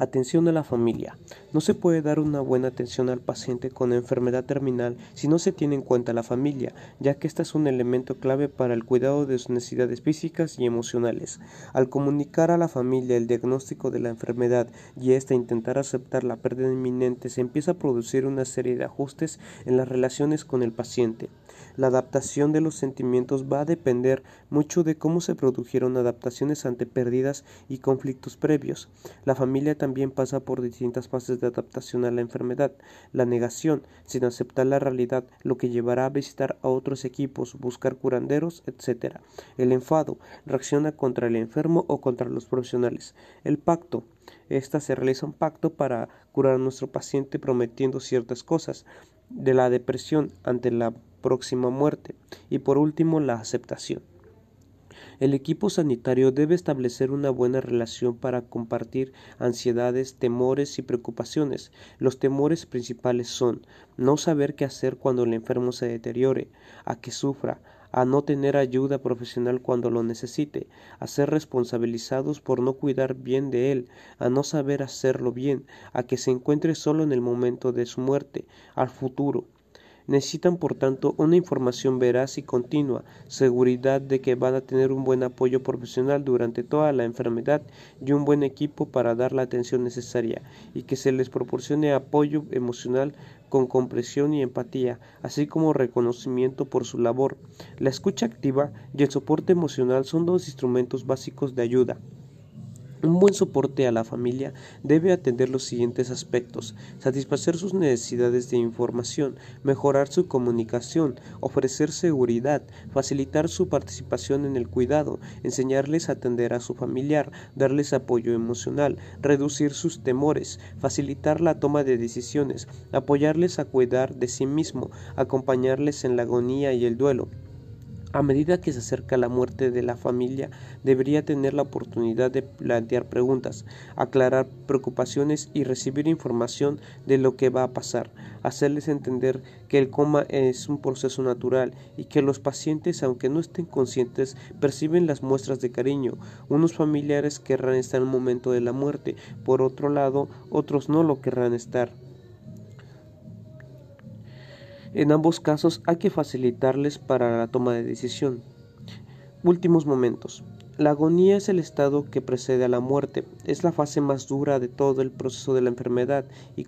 Atención a la familia. No se puede dar una buena atención al paciente con enfermedad terminal si no se tiene en cuenta la familia, ya que esta es un elemento clave para el cuidado de sus necesidades físicas y emocionales. Al comunicar a la familia el diagnóstico de la enfermedad y ésta intentar aceptar la pérdida inminente, se empieza a producir una serie de ajustes en las relaciones con el paciente. La adaptación de los sentimientos va a depender mucho de cómo se produjeron adaptaciones ante pérdidas y conflictos previos. La familia también pasa por distintas fases de adaptación a la enfermedad. La negación, sin aceptar la realidad, lo que llevará a visitar a otros equipos, buscar curanderos, etc. El enfado, reacciona contra el enfermo o contra los profesionales. El pacto, esta se realiza un pacto para curar a nuestro paciente prometiendo ciertas cosas de la depresión ante la próxima muerte y por último la aceptación. El equipo sanitario debe establecer una buena relación para compartir ansiedades, temores y preocupaciones. Los temores principales son no saber qué hacer cuando el enfermo se deteriore, a que sufra, a no tener ayuda profesional cuando lo necesite, a ser responsabilizados por no cuidar bien de él, a no saber hacerlo bien, a que se encuentre solo en el momento de su muerte, al futuro, Necesitan, por tanto, una información veraz y continua, seguridad de que van a tener un buen apoyo profesional durante toda la enfermedad y un buen equipo para dar la atención necesaria, y que se les proporcione apoyo emocional con comprensión y empatía, así como reconocimiento por su labor. La escucha activa y el soporte emocional son dos instrumentos básicos de ayuda. Un buen soporte a la familia debe atender los siguientes aspectos, satisfacer sus necesidades de información, mejorar su comunicación, ofrecer seguridad, facilitar su participación en el cuidado, enseñarles a atender a su familiar, darles apoyo emocional, reducir sus temores, facilitar la toma de decisiones, apoyarles a cuidar de sí mismo, acompañarles en la agonía y el duelo. A medida que se acerca la muerte de la familia, debería tener la oportunidad de plantear preguntas, aclarar preocupaciones y recibir información de lo que va a pasar, hacerles entender que el coma es un proceso natural y que los pacientes, aunque no estén conscientes, perciben las muestras de cariño. Unos familiares querrán estar en el momento de la muerte, por otro lado, otros no lo querrán estar. En ambos casos hay que facilitarles para la toma de decisión. Últimos momentos. La agonía es el estado que precede a la muerte, es la fase más dura de todo el proceso de la enfermedad y,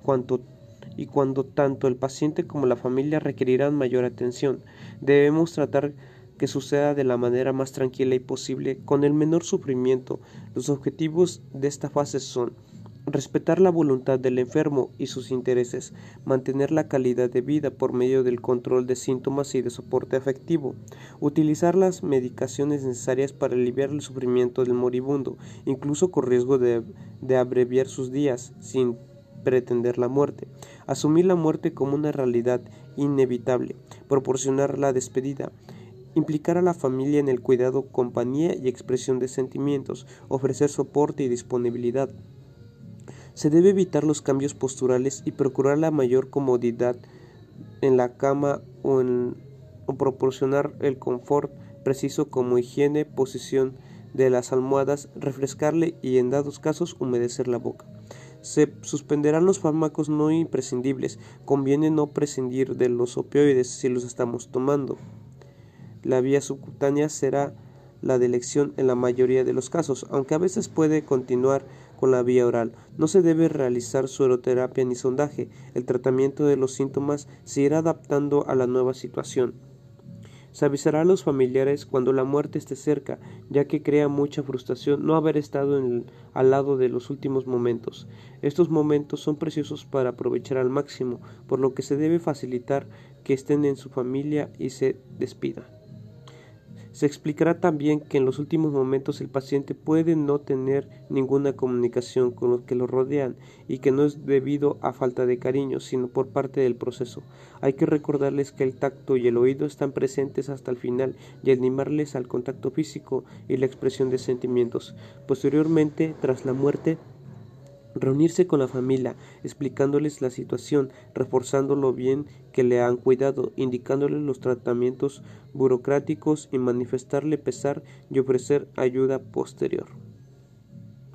y cuando tanto el paciente como la familia requerirán mayor atención. Debemos tratar que suceda de la manera más tranquila y posible, con el menor sufrimiento. Los objetivos de esta fase son Respetar la voluntad del enfermo y sus intereses, mantener la calidad de vida por medio del control de síntomas y de soporte afectivo, utilizar las medicaciones necesarias para aliviar el sufrimiento del moribundo, incluso con riesgo de, de abreviar sus días, sin pretender la muerte, asumir la muerte como una realidad inevitable, proporcionar la despedida, implicar a la familia en el cuidado, compañía y expresión de sentimientos, ofrecer soporte y disponibilidad, se debe evitar los cambios posturales y procurar la mayor comodidad en la cama o, en, proporcionar el confort preciso como higiene, posición de las almohadas, refrescarle y en dados casos humedecer la boca. Se suspenderán los fármacos no imprescindibles. Conviene no prescindir de los opioides si los estamos tomando. La vía subcutánea será la de elección en la mayoría de los casos, aunque a veces puede continuar con la vía oral. No se debe realizar sueroterapia ni sondaje. El tratamiento de los síntomas se irá adaptando a la nueva situación. Se avisará a los familiares cuando la muerte esté cerca, ya que crea mucha frustración no haber estado al lado de los últimos momentos. Estos momentos son preciosos para aprovechar al máximo, por lo que se debe facilitar que estén en su familia y se despida. Se explicará también que en los últimos momentos el paciente puede no tener ninguna comunicación con los que lo rodean y que no es debido a falta de cariño, sino por parte del proceso. Hay que recordarles que el tacto y el oído están presentes hasta el final y animarles al contacto físico y la expresión de sentimientos. Posteriormente, tras la muerte, Reunirse con la familia, explicándoles la situación, reforzando lo bien que le han cuidado, indicándoles los tratamientos burocráticos y manifestarle pesar y ofrecer ayuda posterior.